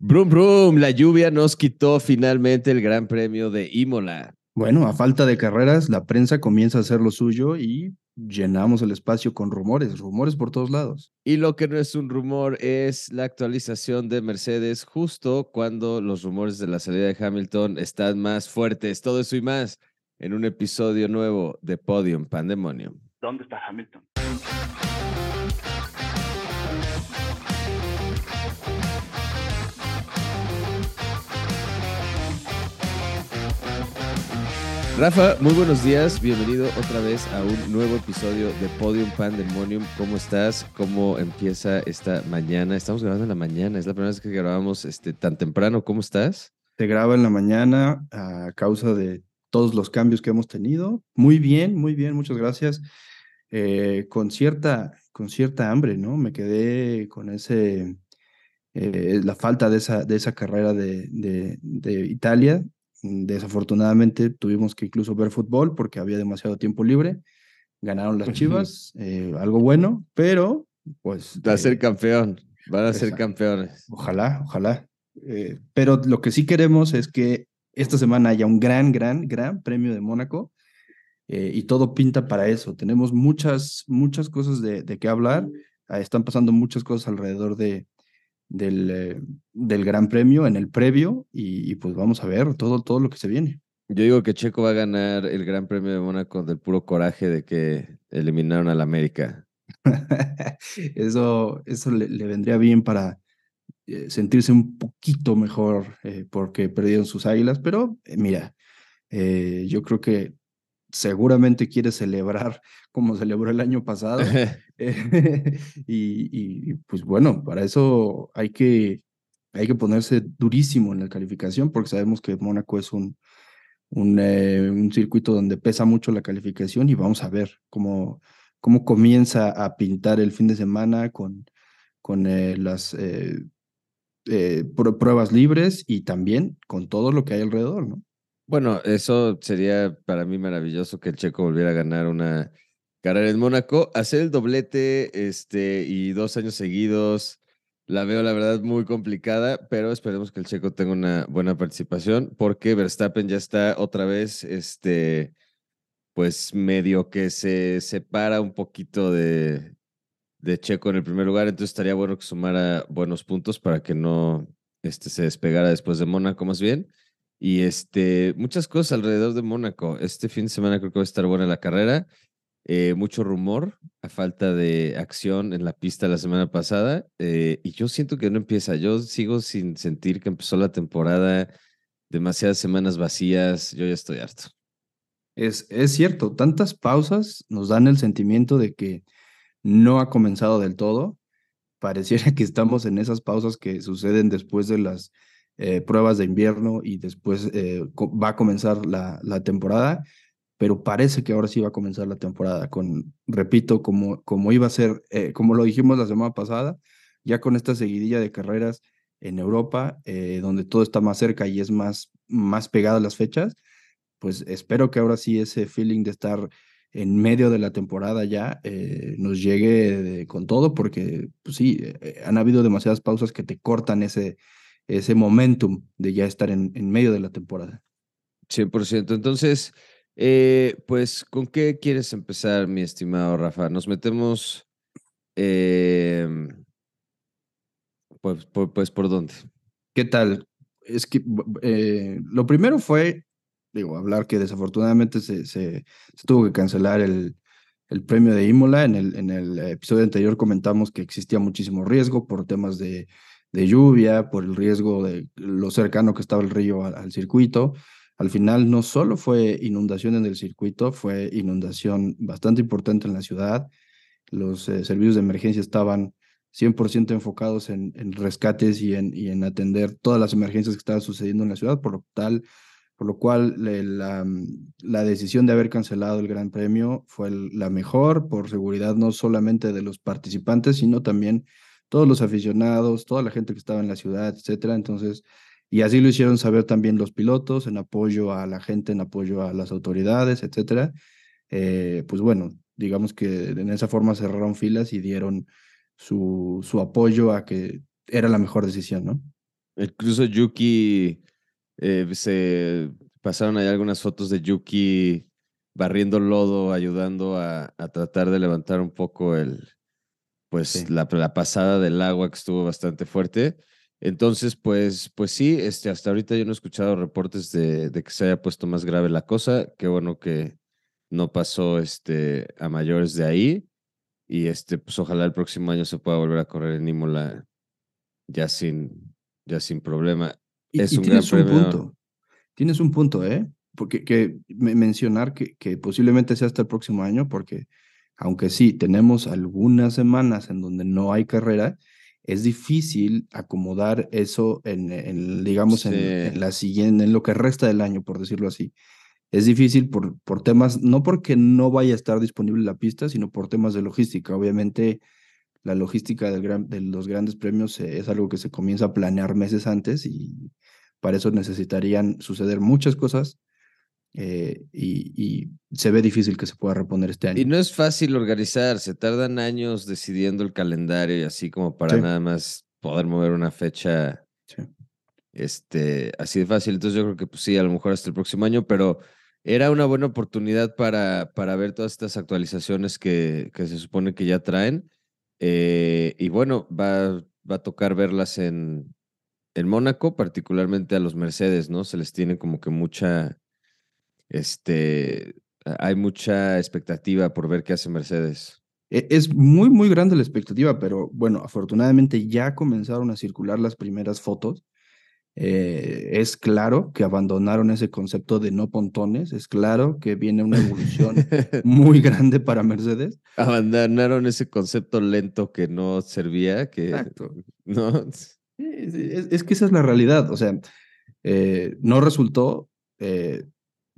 Brum, brum, la lluvia nos quitó finalmente el Gran Premio de Imola. Bueno, a falta de carreras, la prensa comienza a hacer lo suyo y llenamos el espacio con rumores, rumores por todos lados. Y lo que no es un rumor es la actualización de Mercedes justo cuando los rumores de la salida de Hamilton están más fuertes. Todo eso y más en un episodio nuevo de Podium Pandemonium. ¿Dónde está Hamilton? Rafa, muy buenos días. Bienvenido otra vez a un nuevo episodio de Podium Pandemonium. ¿Cómo estás? ¿Cómo empieza esta mañana? Estamos grabando en la mañana. Es la primera vez que grabamos este, tan temprano. ¿Cómo estás? Se graba en la mañana a causa de todos los cambios que hemos tenido. Muy bien, muy bien. Muchas gracias. Eh, con, cierta, con cierta hambre, ¿no? Me quedé con ese, eh, la falta de esa, de esa carrera de, de, de Italia Desafortunadamente tuvimos que incluso ver fútbol porque había demasiado tiempo libre. Ganaron las Chivas, eh, algo bueno, pero pues... Va a ser eh, campeón, van a ser campeones. Ojalá, ojalá. Eh, pero lo que sí queremos es que esta semana haya un gran, gran, gran premio de Mónaco y todo pinta para eso. Tenemos muchas, muchas cosas de, de qué hablar. Ah, están pasando muchas cosas alrededor de, del, eh, del Gran Premio en el previo y, pues vamos a ver todo, todo lo que se viene. Yo digo que Checo va a ganar el Gran Premio de Mónaco del puro coraje de que eliminaron al América. eso eso le, vendría bien para eh, sentirse un poquito mejor eh, porque perdieron sus águilas, pero mira, yo creo que seguramente quiere celebrar como celebró el año pasado. y, pues bueno, para eso hay que, hay que ponerse durísimo en la calificación porque sabemos que Mónaco es un, eh, un, circuito donde pesa mucho la calificación y vamos a ver cómo, cómo comienza a pintar el fin de semana con, con eh, las eh, pruebas libres y también con todo lo que hay alrededor, ¿no? Bueno, eso sería para mí maravilloso que el checo volviera a ganar una carrera en Mónaco. Hacer el doblete este, y dos años seguidos, la veo la verdad muy complicada, pero esperemos que el checo tenga una buena participación porque Verstappen ya está otra vez, este, pues medio que se separa un poquito de, de Checo en el primer lugar, entonces estaría bueno que sumara buenos puntos para que no este, se despegara después de Mónaco más bien. Y este, muchas cosas alrededor de Mónaco. Este fin de semana creo que va a estar buena la carrera. Eh, mucho rumor a falta de acción en la pista la semana pasada. Eh, y yo siento que no empieza. Yo sigo sin sentir que empezó la temporada. Demasiadas semanas vacías. Yo ya estoy harto. Es, es cierto, tantas pausas nos dan el sentimiento de que no ha comenzado del todo. Pareciera que estamos en esas pausas que suceden después de las eh, pruebas de invierno y después eh, va a comenzar la, la, temporada, pero parece que ahora sí va a comenzar la temporada con, repito, como, como iba a ser, eh, como lo dijimos la semana pasada, ya con esta seguidilla de carreras en Europa, donde todo está más cerca y es más, más pegado a las fechas, pues espero que ahora sí ese feeling de estar en medio de la temporada ya nos llegue con todo, porque pues sí, han habido demasiadas pausas que te cortan ese, ese momentum de ya estar en, en medio de la temporada. 100%. Entonces, eh, pues, ¿con qué quieres empezar, mi estimado Rafa? Nos metemos, em, pues, por, pues, ¿por dónde? ¿Qué tal? Es que eh, lo primero fue, digo, hablar que desafortunadamente se, tuvo que cancelar el, el premio de Imola. En el, en el episodio anterior comentamos que existía muchísimo riesgo por temas de de lluvia, por el riesgo de lo cercano que estaba el río al, circuito. Al final no solo fue inundación en el circuito, fue inundación bastante importante en la ciudad. Los eh, servicios de emergencia estaban 100% enfocados en, rescates y en, atender todas las emergencias que estaban sucediendo en la ciudad, por lo tal por lo cual la, la, decisión de haber cancelado el Gran Premio fue la mejor por seguridad no solamente de los participantes, sino también todos los aficionados, toda la gente que estaba en la ciudad, etcétera. Entonces, y así lo hicieron saber también los pilotos en apoyo a la gente, en apoyo a las autoridades, etcétera. Eh, pues bueno, digamos que en esa forma cerraron filas y dieron su, su apoyo a que era la mejor decisión, ¿no? Incluso Yuki, eh, se pasaron ahí algunas fotos de Yuki barriendo lodo, ayudando a, tratar de levantar un poco el, pues la, pasada del agua que estuvo bastante fuerte. Entonces, pues, pues sí, este, hasta ahorita yo no he escuchado reportes de, de, que se haya puesto más grave la cosa. Qué bueno que no pasó este, a mayores de ahí. Y este, pues ojalá el próximo año se pueda volver a correr en Imola ya sin, ya sin problema. es un tienes un punto. Tienes un punto, ¿eh? Porque que mencionar que, que posiblemente sea hasta el próximo año, porque aunque sí, tenemos algunas semanas en donde no hay carrera, es difícil acomodar eso en, digamos, en, la siguiente, en lo que resta del año, por decirlo así. Es difícil por, por temas, no porque no vaya a estar disponible la pista, sino por temas de logística. Obviamente, la logística del gran, de los grandes premios eh, es algo que se comienza a planear meses antes y para eso necesitarían suceder muchas cosas eh, y, se ve difícil que se pueda reponer este año. Y no es fácil organizar, se tardan años decidiendo el calendario y así como para nada más poder mover una fecha este, así de fácil. Entonces yo creo que pues, sí, a lo mejor hasta el próximo año, pero era una buena oportunidad para, para ver todas estas actualizaciones que, que se supone que ya traen. Eh, y bueno, va, va a tocar verlas en, en Mónaco, particularmente a los Mercedes, ¿no? Se les tiene como que mucha, este, hay mucha expectativa por ver qué hace Mercedes. E, es muy, muy grande la expectativa, pero bueno, afortunadamente ya comenzaron a circular las primeras fotos eh, es claro que abandonaron ese concepto de no pontones, es claro que viene una evolución muy grande para Mercedes. Abandonaron ese concepto lento que no servía, que Exacto. no. Es, que esa es la realidad, o sea, eh, no resultó, eh,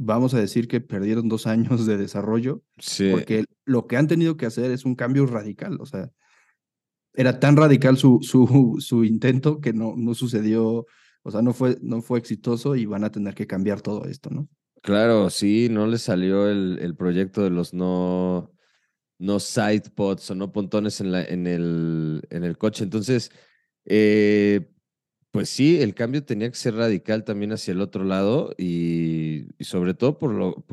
vamos a decir que perdieron dos años de desarrollo, porque lo que han tenido que hacer es un cambio radical, o sea, era tan radical su, su, su intento que no, no sucedió o sea, no fue, no fue exitoso y van a tener que cambiar todo esto, ¿no? Claro, sí, no le salió el, el proyecto de los no, no side pods o no pontones en, la, en, el, en el coche. Entonces, eh, pues sí, el cambio tenía que ser radical también hacia el otro lado y, sobre todo por lo,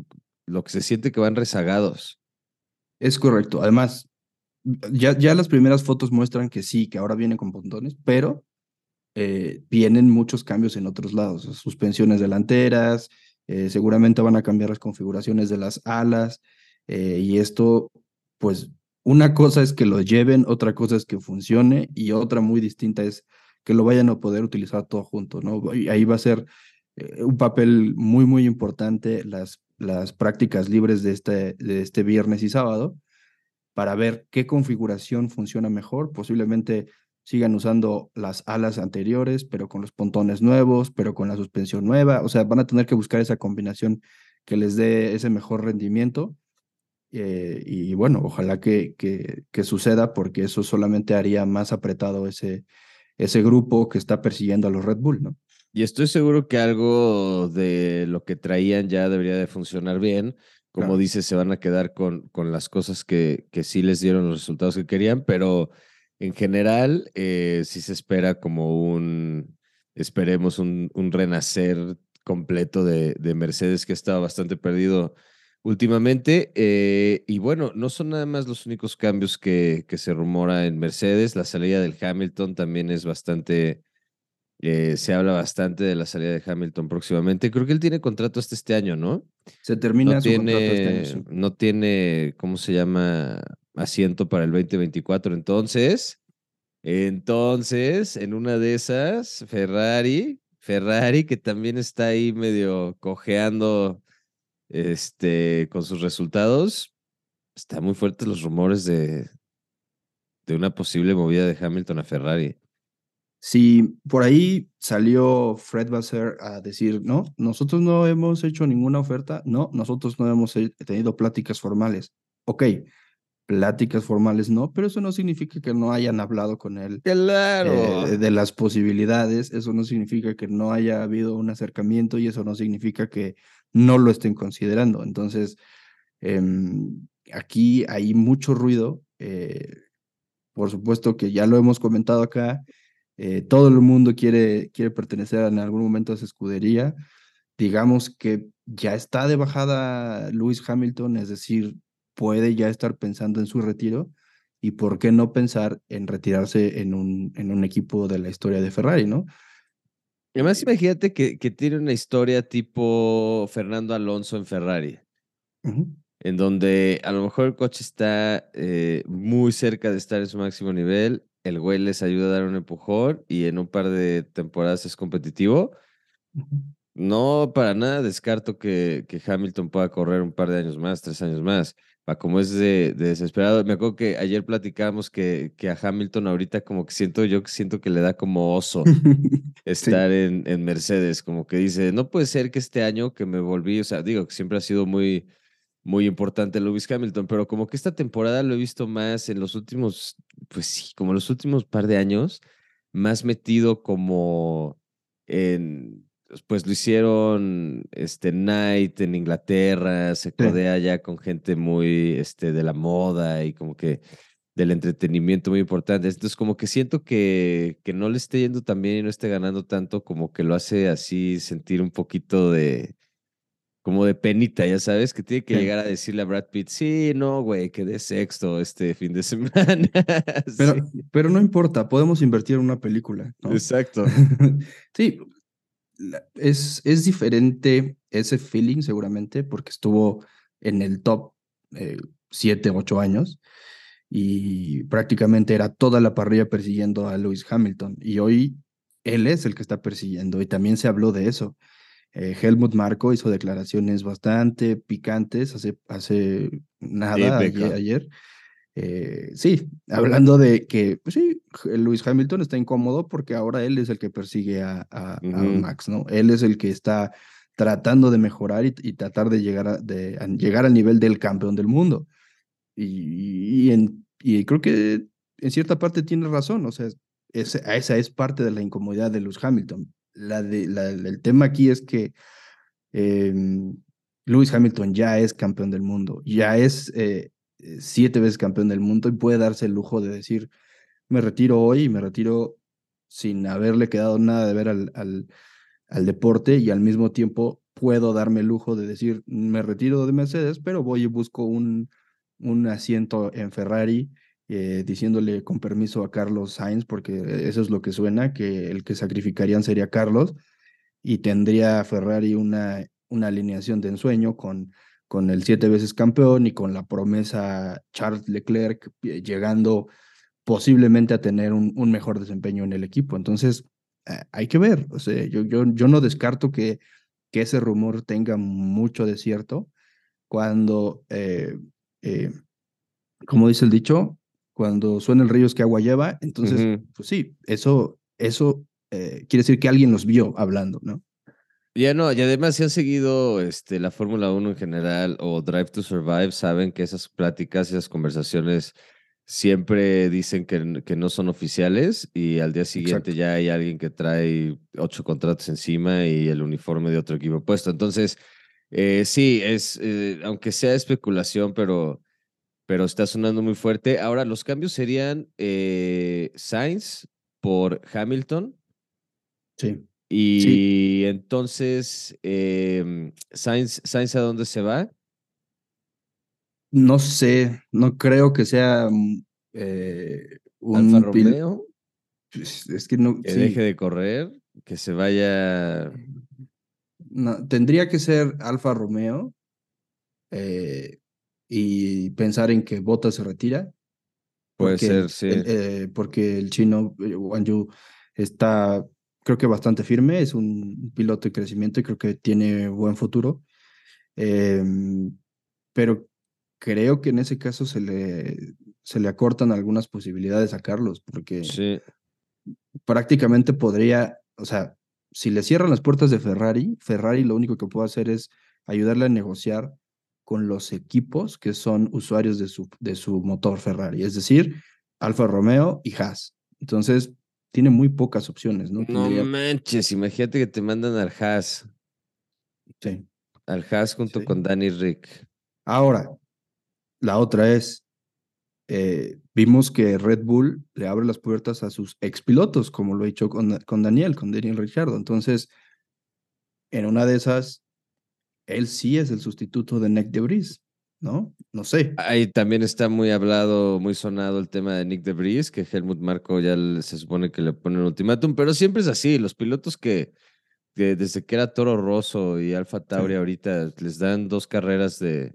lo que se siente que van rezagados. Es correcto. Además, ya, ya las primeras fotos muestran que sí, que ahora vienen con pontones, pero eh, vienen muchos cambios en otros lados, suspensiones delanteras, eh, seguramente van a cambiar las configuraciones de las alas eh, y esto, pues una cosa es que lo lleven, otra cosa es que funcione y otra muy distinta es que lo vayan a poder utilizar todo junto, ¿no? Y ahí va a ser un papel muy, muy importante las, las prácticas libres de este, de este viernes y sábado para ver qué configuración funciona mejor, posiblemente sigan usando las alas anteriores, pero con los pontones nuevos, pero con la suspensión nueva. O sea, van a tener que buscar esa combinación que les dé ese mejor rendimiento. Eh, y bueno, ojalá que, que, que, suceda porque eso solamente haría más apretado ese, ese grupo que está persiguiendo a los Red Bull, ¿no? Y estoy seguro que algo de lo que traían ya debería de funcionar bien. Como dices, se van a quedar con, con las cosas que, que sí les dieron los resultados que querían, pero en general, eh, sí se espera como un, esperemos, un, un renacer completo de, de, Mercedes que estaba bastante perdido últimamente. Eh, y bueno, no son nada más los únicos cambios que, que se rumora en Mercedes. La salida del Hamilton también es bastante, eh, se habla bastante de la salida de Hamilton próximamente. Creo que él tiene contrato hasta este año, ¿no? Se termina no su tiene, contrato este año. No tiene, ¿cómo se llama? asiento para el 2024. Entonces, entonces, en una de esas, Ferrari, Ferrari que también está ahí medio cojeando este, con sus resultados, está muy fuertes los rumores de, de una posible movida de Hamilton a Ferrari. Si por ahí salió Fred Basser a decir, no, nosotros no hemos hecho ninguna oferta, no, nosotros no hemos tenido pláticas formales. Ok, pláticas formales no, pero eso no significa que no hayan hablado con él claro. Eh, de las posibilidades, eso no significa que no haya habido un acercamiento y eso no significa que no lo estén considerando. Entonces, em, aquí hay mucho ruido, eh, por supuesto que ya lo hemos comentado acá, eh, todo el mundo quiere, quiere pertenecer en algún momento a esa escudería. Digamos que ya está de bajada Lewis Hamilton, es decir, puede ya estar pensando en su retiro y por qué no pensar en retirarse en un, en un equipo de la historia de Ferrari, ¿no? Además, imagínate que, que tiene una historia tipo Fernando Alonso en Ferrari, en donde a lo mejor el coche está eh, muy cerca de estar en su máximo nivel, el güey les ayuda a dar un empujón y en un par de temporadas es competitivo. No, para nada descarto que, que Hamilton pueda correr un par de años más, tres años más como es de, desesperado. Me acuerdo que ayer platicábamos que, que a Hamilton ahorita como que siento, yo siento que le da como oso estar en, en Mercedes, como que dice, no puede ser que este año que me volví, o sea, digo que siempre ha sido muy, muy importante Lewis Hamilton, pero como que esta temporada lo he visto más en los últimos, pues sí, como los últimos par de años, más metido como en pues lo hicieron este Knight en Inglaterra, se codea ya con gente muy este, de la moda y como que del entretenimiento muy importante. Entonces, como que siento que, que no le esté yendo tan bien y no esté ganando tanto, como que lo hace así sentir un poquito de, como de penita, ya sabes, que tiene que llegar a decirle a Brad Pitt, sí, no, güey, quedé sexto este fin de semana. Pero, pero no importa, podemos invertir en una película. Exacto. sí, es, es diferente ese feeling seguramente porque estuvo en el top eh, siete, ocho años y prácticamente era toda la parrilla persiguiendo a Lewis Hamilton y hoy él es el que está persiguiendo y también se habló de eso. Eh, Helmut Marco hizo declaraciones bastante picantes hace, hace nada, ayer, eh, sí, hablando de que, pues sí, Luis Hamilton está incómodo porque ahora él es el que persigue a, a, Max, ¿no? Él es el que está tratando de mejorar y, tratar de llegar, a, de llegar al nivel del campeón del mundo. Y, en, y creo que en cierta parte tiene razón, o sea, esa es parte de la incomodidad de Lewis Hamilton. La de, el tema aquí es que eh, Lewis Hamilton ya es campeón del mundo, ya es eh, siete veces campeón del mundo y puede darse el lujo de decir, me retiro hoy y me retiro sin haberle quedado nada de ver al, al, al deporte y al mismo tiempo puedo darme el lujo de decir, me retiro de Mercedes, pero voy y busco un, un asiento en Ferrari, eh, diciéndole con permiso a Carlos Sainz, porque eso es lo que suena, que el que sacrificarían sería Carlos, y tendría Ferrari una, una alineación de ensueño con con el siete veces campeón y con la promesa Charles Leclerc eh, llegando posiblemente a tener un, un mejor desempeño en el equipo. Entonces, eh, hay que ver. O sea, yo, yo, yo no descarto que, que ese rumor tenga mucho de cierto cuando, eh, como dice el dicho, cuando suena el río es que agua lleva. Entonces, pues sí, eso, eso quiere decir que alguien los vio hablando, ¿no? Ya no, y además si han seguido este, la Fórmula 1 en general o Drive to Survive, saben que esas pláticas, esas conversaciones siempre dicen que, que no son oficiales y al día siguiente ya hay alguien que trae ocho contratos encima y el uniforme de otro equipo puesto. Entonces, eh, sí, es, eh, aunque sea especulación, pero, pero está sonando muy fuerte. Ahora, los cambios serían eh, Sainz por Hamilton. Sí. Y entonces, eh, ¿Sainz, a dónde se va? No sé, no creo que sea mm, eh, un Alfa Romeo. Pues, es que no. Que deje de correr, que se vaya. No, tendría que ser Alfa Romeo eh, y pensar en que Bota se retira. Puede ser, sí. Eh, porque el chino Wang Yu está creo que bastante firme, es un piloto de crecimiento y creo que tiene buen futuro. Em, pero creo que en ese caso se le, se le acortan algunas posibilidades a Carlos, porque prácticamente podría, o sea, si le cierran las puertas de Ferrari, Ferrari lo único que puede hacer es ayudarle a negociar con los equipos que son usuarios de su, de su motor Ferrari, es decir, Alfa Romeo y Haas. Entonces, tiene muy pocas opciones, ¿no? No manches, imagínate que te mandan al Haas. Sí. Al Haas junto con Danny Rick. Ahora, la otra es, eh, vimos que Red Bull le abre las puertas a sus expilotos, como lo he hecho con, con Daniel, con Daniel Ricciardo. Entonces, en una de esas, él sí es el sustituto de Nick Debris, ¿no? No sé. Ahí también está muy hablado, muy sonado el tema de Nick Debris, que Helmut Marco ya se supone que le pone un ultimátum, pero siempre es así, los pilotos que, desde que era Toro Rosso y Alfa Tauri ahorita les dan dos carreras de,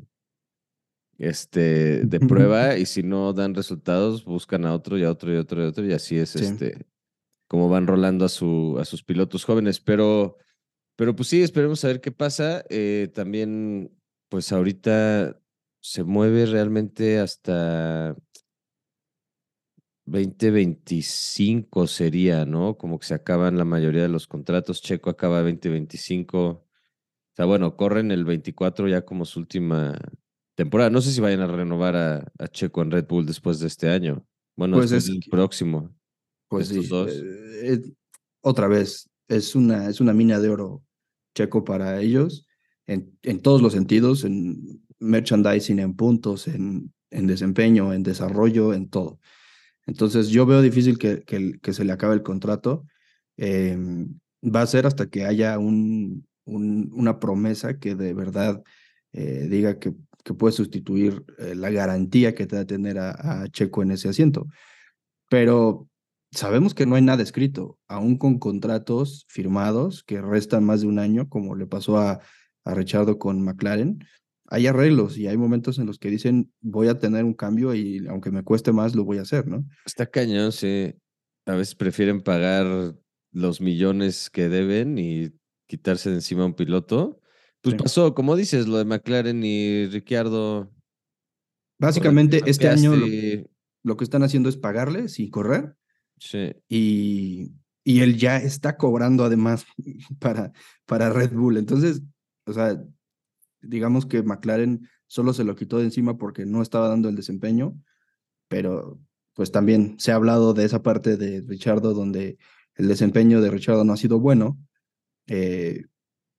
este, de prueba y si no dan resultados, buscan a otro y a otro y a otro y a otro y así es este, como van rolando a, su, a sus pilotos jóvenes. Pero, pero pues sí, esperemos a ver qué pasa. Eh, también, pues ahorita se mueve realmente hasta 2025 sería, ¿no? Como que se acaban la mayoría de los contratos. Checo acaba 2025. O sea, bueno, corren el 24 ya como su última temporada. No sé si vayan a renovar a, Checo en Red Bull después de este año. Bueno, pues es, próximo. Pues sí. Eh, otra vez, es una, es una mina de oro Checo para ellos en, en todos los sentidos, en merchandising, en puntos, en, en desempeño, en desarrollo, en todo. Entonces yo veo difícil que, que, se le acabe el contrato. Em, va a ser hasta que haya un, una promesa que de verdad eh, diga que, que, puede sustituir eh, la garantía que te va a tener a, Checo en ese asiento. Pero sabemos que no hay nada escrito, aún con contratos firmados que restan más de un año, como le pasó a, a Richardo con McLaren hay arreglos y hay momentos en los que dicen voy a tener un cambio y aunque me cueste más lo voy a hacer, ¿no? Está cañón, sí. A veces prefieren pagar los millones que deben y quitarse de encima a un piloto. Pues pasó, como dices, lo de McLaren y Ricciardo. Básicamente este año lo, que están haciendo es pagarle sin correr. Sí. Y, y él ya está cobrando además para, para Red Bull. Entonces, o sea, digamos que McLaren solo se lo quitó de encima porque no estaba dando el desempeño, pero pues también se ha hablado de esa parte de Richardo donde el desempeño de Richardo no ha sido bueno eh,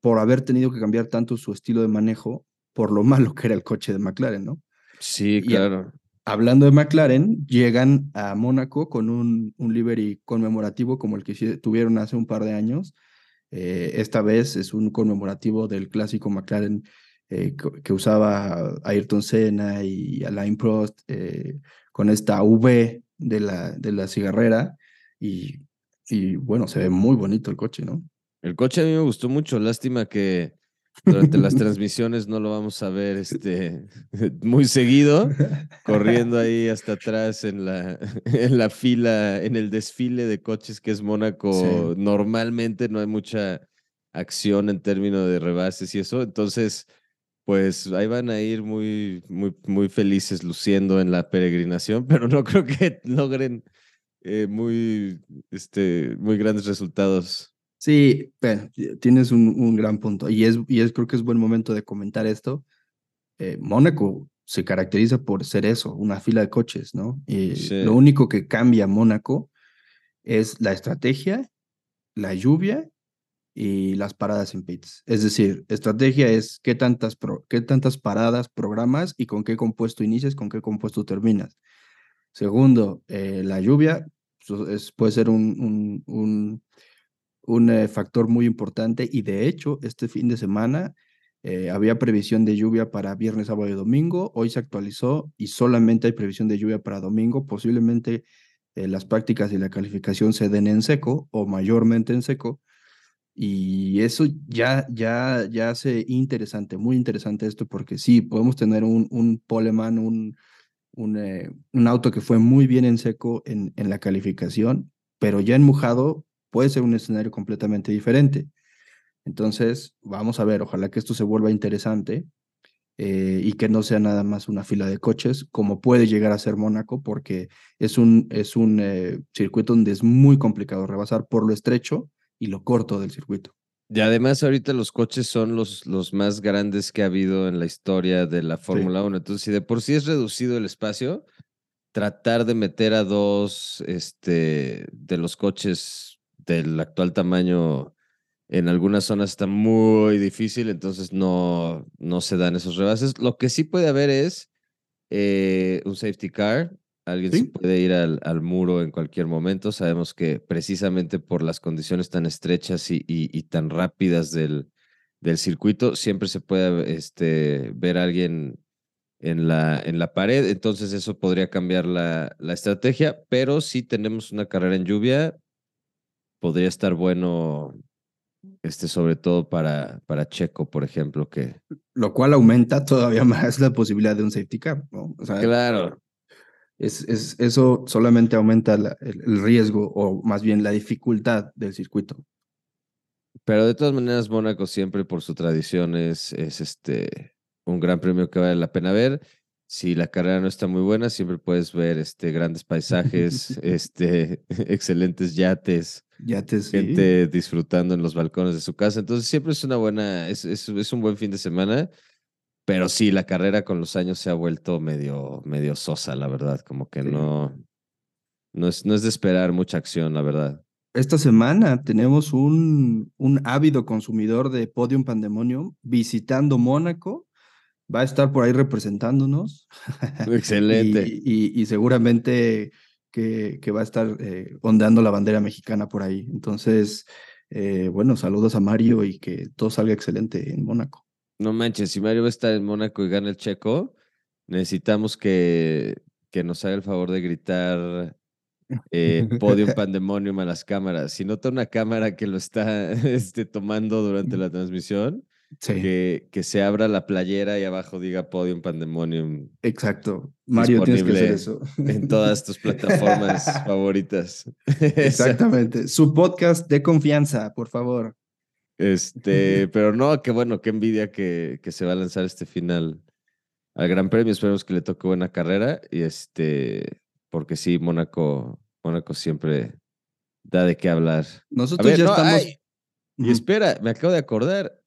por haber tenido que cambiar tanto su estilo de manejo por lo malo que era el coche de McLaren, ¿no? Sí, claro. hablando de McLaren, llegan a Mónaco con un, un livery conmemorativo como el que tuvieron hace un par de años. Eh, esta vez es un conmemorativo del clásico McLaren eh, que usaba Ayrton Senna y Alain Prost eh, con esta V de la, de la cigarrera y, y bueno, se ve muy bonito el coche, ¿no? El coche a mí me gustó mucho, lástima que durante las transmisiones no lo vamos a ver este, muy seguido, corriendo ahí hasta atrás en la, en la fila, en el desfile de coches que es Mónaco. Normalmente no hay mucha acción en términos de rebases y eso, entonces pues ahí van a ir muy, muy, muy felices luciendo en la peregrinación, pero no creo que logren eh, muy, este, muy grandes resultados. Sí, tienes un, un, gran punto y es, y es creo que es buen momento de comentar esto. Eh, Mónaco se caracteriza por ser eso, una fila de coches, ¿no? Y Lo único que cambia Mónaco es la estrategia, la lluvia y las paradas en pits. Es decir, estrategia es qué tantas, qué tantas paradas programas y con qué compuesto inicias, con qué compuesto terminas. Segundo, eh, la lluvia es, puede ser un, un, un, eh, factor muy importante y de hecho este fin de semana eh, había previsión de lluvia para viernes, sábado y domingo. Hoy se actualizó y solamente hay previsión de lluvia para domingo. Posiblemente las prácticas y la calificación se den en seco o mayormente en seco y eso ya, ya, ya hace interesante, muy interesante esto, porque sí, podemos tener un, un Poleman, un, un, eh, un, auto que fue muy bien en seco en, en la calificación, pero ya en mojado puede ser un escenario completamente diferente. Entonces, vamos a ver, ojalá que esto se vuelva interesante eh, y que no sea nada más una fila de coches, como puede llegar a ser Mónaco, porque es un, es un eh, circuito donde es muy complicado rebasar por lo estrecho y lo corto del circuito. Y además ahorita los coches son los, los más grandes que ha habido en la historia de la Fórmula 1. Entonces, si de por sí es reducido el espacio, tratar de meter a dos este, de los coches del actual tamaño en algunas zonas está muy difícil, entonces no, no se dan esos rebases. Lo que sí puede haber es eh, un safety car Alguien se puede ir al, al, muro en cualquier momento. Sabemos que precisamente por las condiciones tan estrechas y, y, tan rápidas del, del circuito, siempre se puede este, ver a alguien en la, en la pared. Entonces eso podría cambiar la, la estrategia. Pero si tenemos una carrera en lluvia, podría estar bueno este, sobre todo para, para Checo, por ejemplo, que... Lo cual aumenta todavía más la posibilidad de un safety car, ¿no? claro. Es, es, eso solamente aumenta el, riesgo o más bien la dificultad del circuito. Pero de todas maneras, Mónaco siempre por su tradición es, es este, un gran premio que vale la pena ver. Si la carrera no está muy buena, siempre puedes ver este, grandes paisajes, este, excelentes yates, gente disfrutando en los balcones de su casa. Entonces siempre es una buena, es, es, es, un buen fin de semana. Pero sí, la carrera con los años se ha vuelto medio, medio sosa, la verdad. Como que no, no es, no es de esperar mucha acción, la verdad. Esta semana tenemos un, un ávido consumidor de Podium Pandemonium visitando Mónaco. Va a estar por ahí representándonos. Excelente. y, y seguramente que, va a estar eh, ondeando la bandera mexicana por ahí. Entonces, eh, bueno, saludos a Mario y que todo salga excelente en Mónaco. No manches, si Mario va a estar en Mónaco y gana el checo, necesitamos que, que nos haga el favor de gritar eh, Podium Pandemonium a las cámaras. Si nota una cámara que lo está este, tomando durante la transmisión, que, que, se abra la playera y abajo diga Podium Pandemonium. Exacto. Mario, tienes que hacer eso. En todas tus plataformas favoritas. Exactamente. Su podcast de confianza, por favor. Este, pero no, qué bueno, qué envidia que, que se va a lanzar este final al Gran Premio. Esperemos que le toque buena carrera. Y este, porque sí, Mónaco, Mónaco siempre da de qué hablar. Nosotros ya estamos. y espera, me acabo de acordar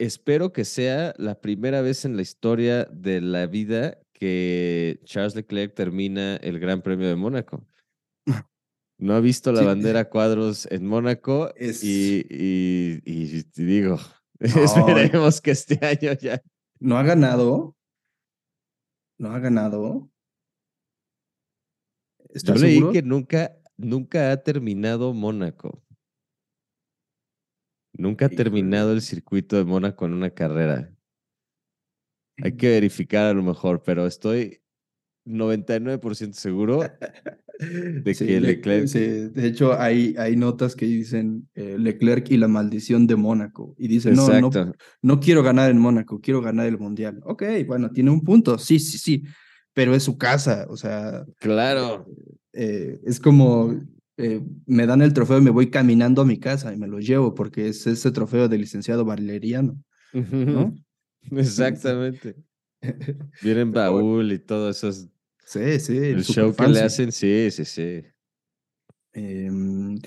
espero que sea la primera vez en la historia de la vida que Charles Leclerc termina el Gran Premio de Mónaco. No ha visto la bandera cuadros en Mónaco y, y, digo, esperemos que este año ya. No ha ganado. No ha ganado. Yo leí que nunca, nunca ha terminado Mónaco. Nunca ha terminado el circuito de Mónaco en una carrera. Hay que verificar a lo mejor, pero estoy 99% seguro de que Leclerc. de hecho, hay, hay notas que dicen eh, Leclerc y la maldición de Mónaco. Y dicen, no, no, no quiero ganar en Mónaco, quiero ganar el mundial. Ok, bueno, tiene un punto. Sí, sí, sí. Pero es su casa, o sea. Claro. Eh, es como eh, me dan el trofeo y me voy caminando a mi casa y me lo llevo porque es ese trofeo de licenciado valeriano, ¿no? Exactamente. Vienen baúl y todo eso. Sí, sí. El show que le hacen, sí, sí, sí. Em,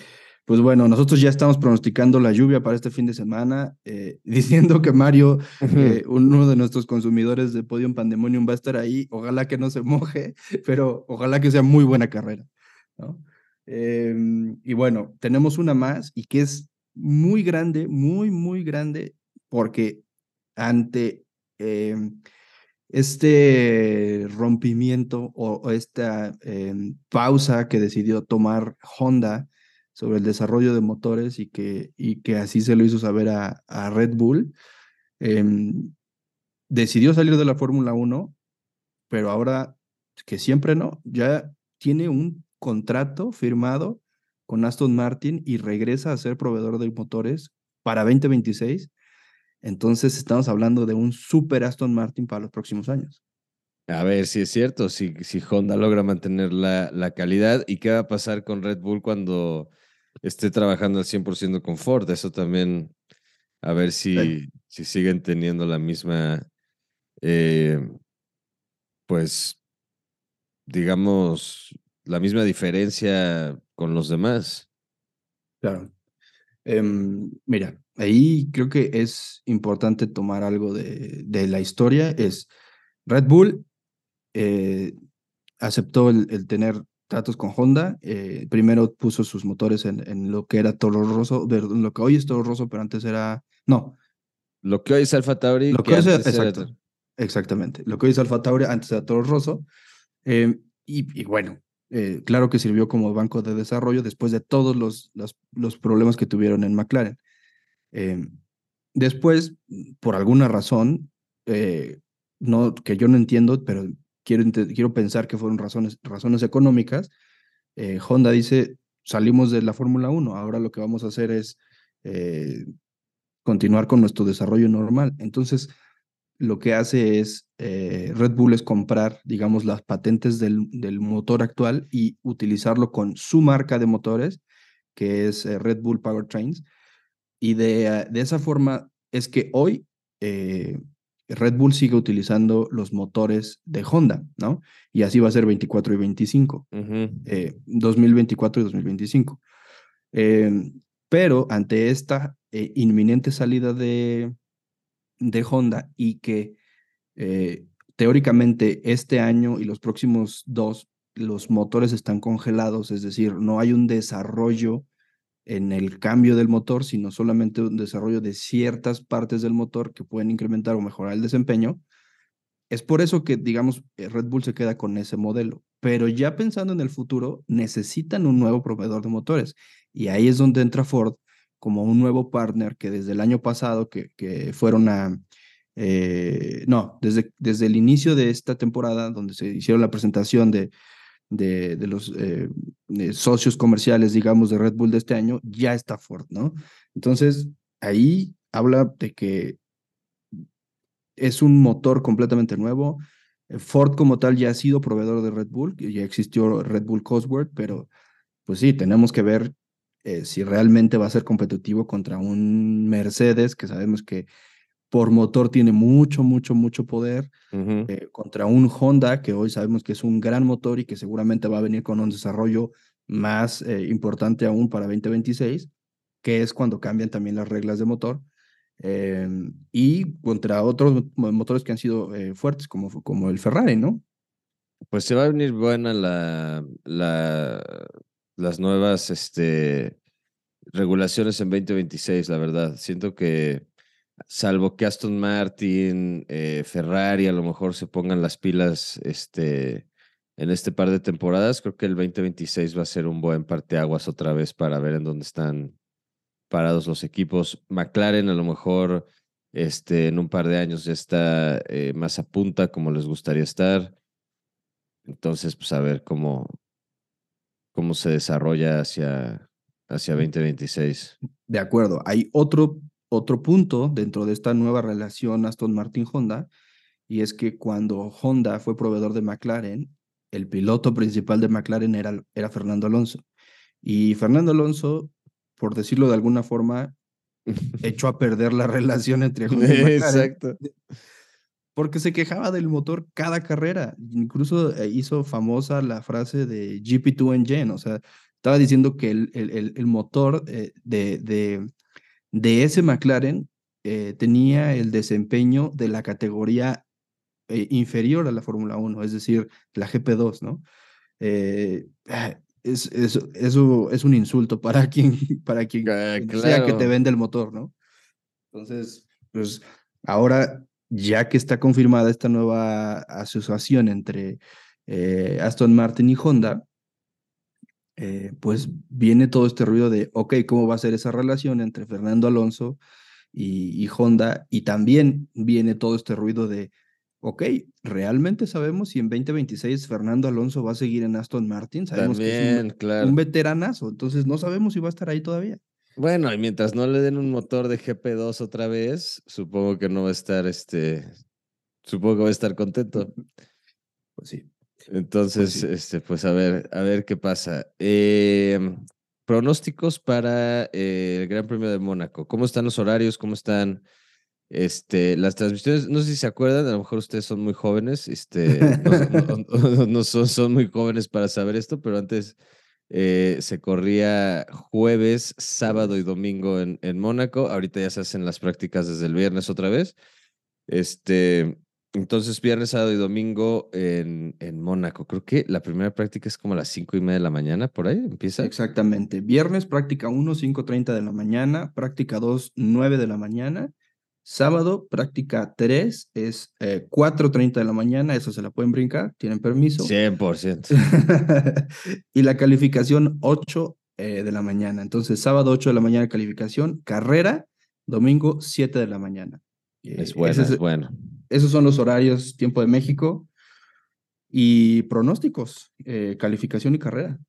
pues bueno, nosotros ya estamos pronosticando la lluvia para este fin de semana, eh, diciendo que Mario, eh, uno de nuestros consumidores de Podium Pandemonium, va a estar ahí. Ojalá que no se moje, pero ojalá que sea muy buena carrera. ¿no? Em, y bueno, tenemos una más y que es muy grande, muy, muy grande, porque ante em, este rompimiento o, esta em, pausa que decidió tomar Honda sobre el desarrollo de motores y que, y que así se lo hizo saber a, Red Bull, decidió salir de la Fórmula 1, pero ahora que siempre no, ya tiene un contrato firmado con Aston Martin y regresa a ser proveedor de motores para 2026. Entonces estamos hablando de un super Aston Martin para los próximos años. A ver si es cierto, si, si Honda logra mantener la, la calidad y qué va a pasar con Red Bull cuando esté trabajando al 100% con Ford. Eso también, a ver si, si siguen teniendo la misma, eh, pues, digamos, la misma diferencia con los demás. Claro. Em, mira, ahí creo que es importante tomar algo de, de la historia. Es Red Bull eh, aceptó el, tener tratos con Honda. Eh, primero puso sus motores en, en, lo que era Toro Rosso, lo que hoy es Toro Rosso, pero antes era. No. Lo que hoy es Alfa Tauri. Lo que, hoy es, exacto, Exactamente. Lo que hoy es Alfa Tauri, antes era Toro Rosso. Eh, y, bueno, eh, claro que sirvió como banco de desarrollo después de todos los, los, problemas que tuvieron en McLaren. Em, después, por alguna razón, eh, no, que yo no entiendo, pero quiero, quiero pensar que fueron razones, económicas, eh, Honda dice, salimos de la Fórmula 1, ahora lo que vamos a hacer es continuar con nuestro desarrollo normal. Entonces, lo que hace es, eh, Red Bull es comprar, digamos, las patentes del, del, motor actual y utilizarlo con su marca de motores, que es eh, Red Bull Powertrains. Y de, de, esa forma es que hoy eh, Red Bull sigue utilizando los motores de Honda, ¿no? Y así va a ser 24 y 25, 2024 y 2025. pero ante esta inminente salida de, de Honda y que eh, teóricamente este año y los próximos dos, los motores están congelados, es decir, no hay un desarrollo en el cambio del motor, sino solamente un desarrollo de ciertas partes del motor que pueden incrementar o mejorar el desempeño. Es por eso que, digamos, eh, Red Bull se queda con ese modelo. Pero ya pensando en el futuro, necesitan un nuevo proveedor de motores. Y ahí es donde entra Ford como un nuevo partner que desde el año pasado, que, que fueron a, eh, no, desde, desde el inicio de esta temporada, donde se hicieron la presentación de, de, los eh, socios comerciales, digamos, de Red Bull de este año, ya está Ford, ¿no? Entonces, ahí habla de que es un motor completamente nuevo. Ford como tal ya ha sido proveedor de Red Bull, ya existió Red Bull Cosworth, pero pues sí, tenemos que ver eh, si realmente va a ser competitivo contra un Mercedes, que sabemos que por motor tiene mucho, mucho, mucho poder, eh, contra un Honda, que hoy sabemos que es un gran motor y que seguramente va a venir con un desarrollo más eh, importante aún para 2026, que es cuando cambian también las reglas de motor. Em, y contra otros motores que han sido fuertes, como, como el Ferrari, ¿no? Pues se va a venir buena la, la, las nuevas este, regulaciones en 2026, la verdad. Siento que, salvo que Aston Martin, eh, Ferrari a lo mejor se pongan las pilas este, en este par de temporadas, creo que el 2026 va a ser un buen parteaguas otra vez para ver en dónde están parados los equipos. McLaren a lo mejor este, en un par de años ya está eh, más a punta como les gustaría estar. Entonces, pues a ver cómo, cómo se desarrolla hacia, hacia 2026. De acuerdo. Hay otro, otro punto dentro de esta nueva relación Aston Martin-Honda, y es que cuando Honda fue proveedor de McLaren, el piloto principal de McLaren era, era Fernando Alonso. Y Fernando Alonso, por decirlo de alguna forma, echó a perder la relación entre Honda y McLaren. Exacto porque se quejaba del motor cada carrera. Incluso eh, hizo famosa la frase de GP2 Engine, o sea, estaba diciendo que el, el, el motor eh, de, de, de, ese McLaren eh, tenía el desempeño de la categoría inferior a la Fórmula 1, es decir, la GP2, ¿no? Ah, es, es, eso es un insulto para quien, para quien ah, sea que te vende el motor, ¿no? Entonces, pues ahora ya que está confirmada esta nueva asociación entre eh, Aston Martin y Honda, eh, pues viene todo este ruido de, ok, ¿cómo va a ser esa relación entre Fernando Alonso y, Honda? Y también viene todo este ruido de, ok, ¿realmente sabemos si en 2026 Fernando Alonso va a seguir en Aston Martin? Sabemos que es un, claro. un veteranazo, entonces no sabemos si va a estar ahí todavía. Bueno, y mientras no le den un motor de GP2 otra vez, supongo que no va a estar, este, supongo que va a estar contento. Pues sí. Entonces, pues este, pues a ver, a ver qué pasa. Em, pronósticos para eh, el Gran Premio de Mónaco. ¿Cómo están los horarios? ¿Cómo están este, las transmisiones? No sé si se acuerdan, a lo mejor ustedes son muy jóvenes, este, no, son, son muy jóvenes para saber esto, pero antes eh, se corría jueves, sábado y domingo en, en Mónaco. Ahorita ya se hacen las prácticas desde el viernes otra vez. Este, entonces, viernes, sábado y domingo en, en Mónaco. Creo que la primera práctica es como a las cinco y media de la mañana, por ahí empieza. Exactamente. Viernes, práctica 1, 5.30 de la mañana. Práctica 2, 9 de la mañana. Sábado, práctica 3 es eh, 4.30 de la mañana, eso se la pueden brincar, tienen permiso. 100%. y la calificación 8 eh, de la mañana. Entonces, sábado 8 de la mañana calificación, carrera, domingo 7 de la mañana. Es Eh, bueno, es bueno. Esos son los horarios, tiempo de México y pronósticos, eh, calificación y carrera.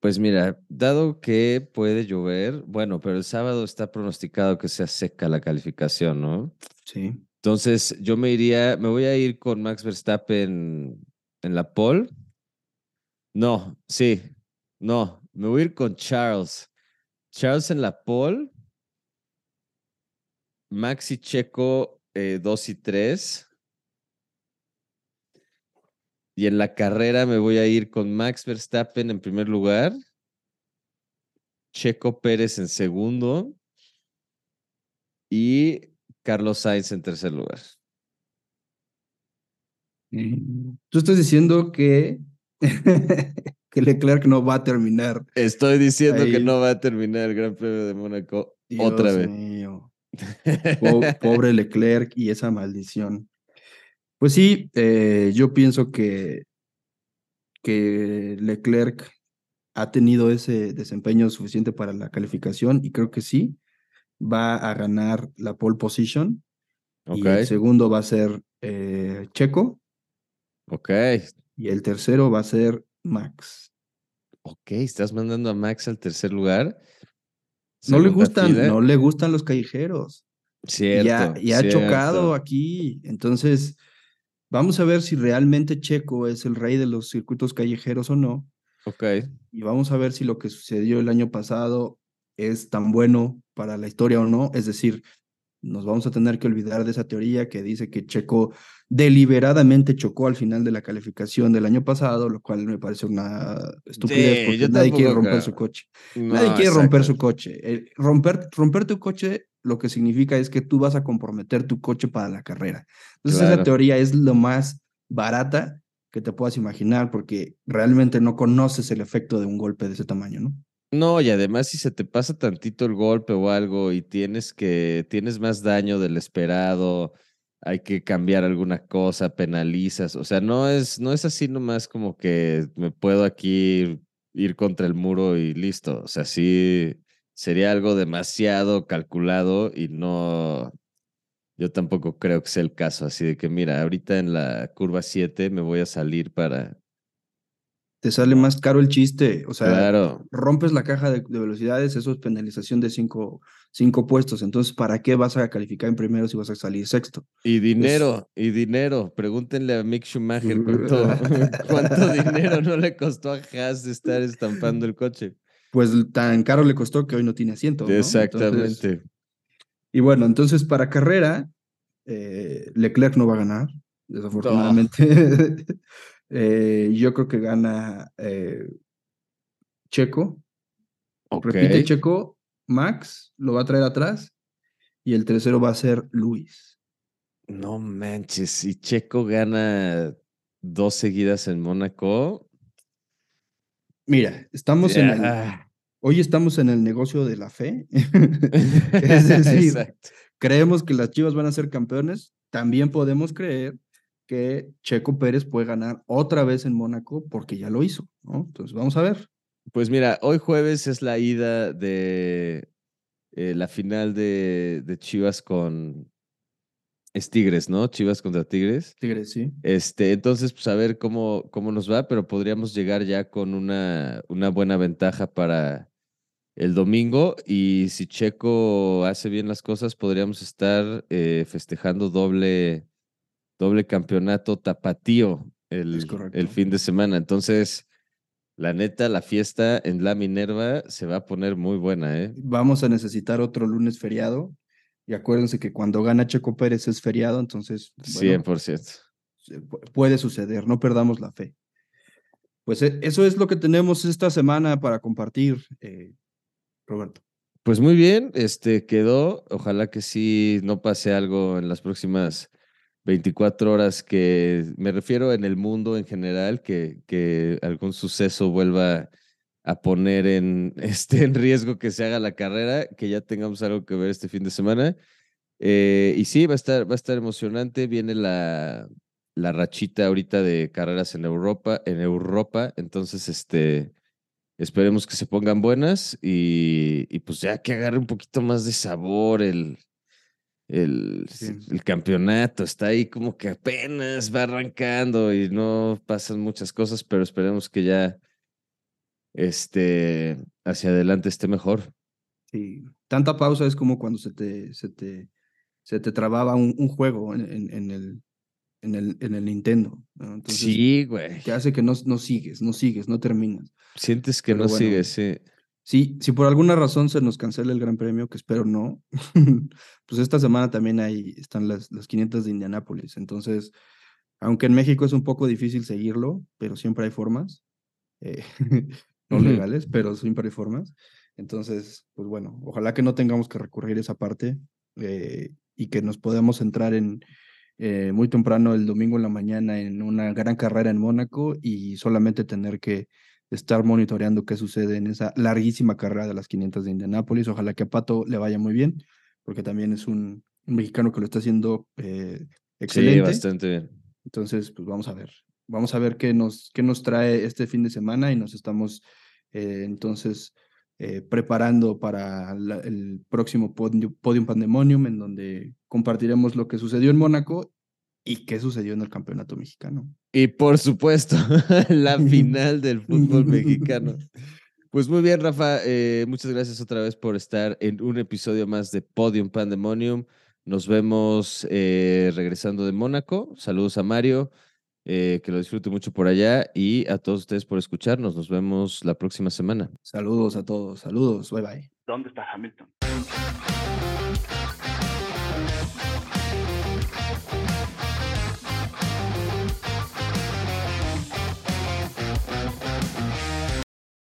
Pues mira, dado que puede llover, bueno, pero el sábado está pronosticado que sea seca la calificación, ¿no? Sí. Entonces, yo me iría, me voy a ir con Max Verstappen en la pole. No, sí, no, me voy a ir con Charles. Charles en la pole. Max y Checo 2 y 3. Y en la carrera me voy a ir con Max Verstappen en primer lugar. Checo Pérez en segundo. Y Carlos Sainz en tercer lugar. Tú estás diciendo que, que Leclerc no va a terminar. Estoy diciendo que no va a terminar el Gran Premio de Mónaco Dios otra vez. mío. Pobre Leclerc y esa maldición. Pues sí, eh, yo pienso que, que Leclerc ha tenido ese desempeño suficiente para la calificación y creo que sí, va a ganar la pole position ok, y el segundo va a ser eh, Checo ok, y el tercero va a ser Max. ok. Estás mandando a Max al tercer lugar. No le gustan, fila. no le gustan los callejeros. y Cierto. ha, y ha cierto. chocado aquí. Entonces, vamos a ver si realmente Checo es el rey de los circuitos callejeros o no. Ok, Y vamos a ver si lo que sucedió el año pasado es tan bueno para la historia o no. Es decir, nos vamos a tener que olvidar de esa teoría que dice que Checo deliberadamente chocó al final de la calificación del año pasado, lo cual me parece una estupidez Sí, porque yo nadie quiere romper creo. su coche. No, Nadie quiere romper su coche. El romper, romper tu coche lo que significa es que tú vas a comprometer tu coche para la carrera. Entonces esa teoría es lo más barata que te puedas imaginar porque realmente no conoces el efecto de un golpe de ese tamaño, ¿no? No, y además si se te pasa tantito el golpe o algo y tienes que, tienes más daño del esperado, hay que cambiar alguna cosa, penalizas, o sea, no es, no es así nomás como que me puedo aquí ir contra el muro y listo, o sea, sí sería algo demasiado calculado y no, yo tampoco creo que sea el caso, así de que mira, ahorita en la curva 7 me voy a salir para, Te sale más caro el chiste. O sea, claro, rompes la caja de, de velocidades, eso es penalización de cinco, cinco puestos. Entonces, ¿para qué vas a calificar en primero si vas a salir sexto? Y dinero, y dinero. Pregúntenle a Mick Schumacher cuánto, cuánto dinero no le costó a Haas estar estampando el coche. Pues tan caro le costó que hoy no tiene asiento. ¿no? Entonces, Exactamente. Y bueno, entonces para carrera, eh, Leclerc no va a ganar, desafortunadamente. Eh, yo creo que gana eh, Checo. Repite Checo, Max lo va a traer atrás y el tercero va a ser Luis. No manches, si Checo gana dos seguidas en Mónaco. Mira, estamos en el, hoy estamos en el negocio de la fe. es decir, Exacto. creemos que las Chivas van a ser campeones, también podemos creer que Checo Pérez puede ganar otra vez en Mónaco porque ya lo hizo, ¿no? Entonces vamos a ver. Pues mira, hoy jueves es la ida de eh, la final de, de Chivas con es Tigres, ¿no? Chivas contra Tigres. Tigres, sí. Este, entonces, pues a ver cómo, cómo nos va, pero podríamos llegar ya con una, una buena ventaja para el domingo. Y si Checo hace bien las cosas, podríamos estar eh, festejando doble, doble campeonato tapatío el, fin de semana. Entonces, la neta, la fiesta en la Minerva se va a poner muy buena, ¿eh? Vamos a necesitar otro lunes feriado. Y acuérdense que cuando gana Checo Pérez es feriado, entonces bueno, 100%. se pu- puede suceder, no perdamos la fe. Pues e- eso es lo que tenemos esta semana para compartir, eh, Roberto. Pues muy bien, este quedó. Ojalá que sí no pase algo en las próximas 24 horas que me refiero en el mundo en general, que, que algún suceso vuelva a poner en, este, en riesgo que se haga la carrera, que ya tengamos algo que ver este fin de semana. Eh, y sí, va a estar, va a estar emocionante. Viene la, la rachita ahorita de carreras en Europa, en Europa. Entonces, este, esperemos que se pongan buenas y, y pues ya que agarre un poquito más de sabor el, el, el, campeonato. Está ahí como que apenas va arrancando y no pasan muchas cosas, pero esperemos que ya este, hacia adelante esté mejor. Sí, tanta pausa es como cuando se te, se te, se te trababa un, un juego en, en, el, en, el, en el Nintendo. sí, güey. Que hace que no, no sigues, no sigues, no terminas. Sientes que no sigues, sí. Sí, si por alguna razón se nos cancela el Gran Premio, que espero no, pues esta semana también hay, están las, las 500 de Indianápolis. Entonces, aunque en México es un poco difícil seguirlo, pero siempre hay formas. Eh, no legales, pero siempre hay formas. Entonces, pues bueno, ojalá que no tengamos que recurrir a esa parte eh, y que nos podamos entrar en eh, muy temprano el domingo en la mañana en una gran carrera en Mónaco y solamente tener que estar monitoreando qué sucede en esa larguísima carrera de las 500 de Indianápolis. Ojalá que a Pato le vaya muy bien, porque también es un, mexicano que lo está haciendo eh, excelente. Sí, bastante bien. Entonces, pues vamos a ver. Vamos a ver qué nos, qué nos trae este fin de semana y nos estamos eh, entonces eh, preparando para el próximo Podium, Pandemonium, en donde compartiremos lo que sucedió en Mónaco y qué sucedió en el Campeonato Mexicano. Y por supuesto, la final del fútbol mexicano. Pues muy bien, Rafa. Eh, muchas gracias otra vez por estar en un episodio más de Podium Pandemonium. Nos vemos regresando de Mónaco. Saludos a Mario. Eh, que lo disfrute mucho por allá y a todos ustedes por escucharnos. Nos vemos la próxima semana. Saludos a todos, saludos, bye bye. ¿Dónde está Hamilton?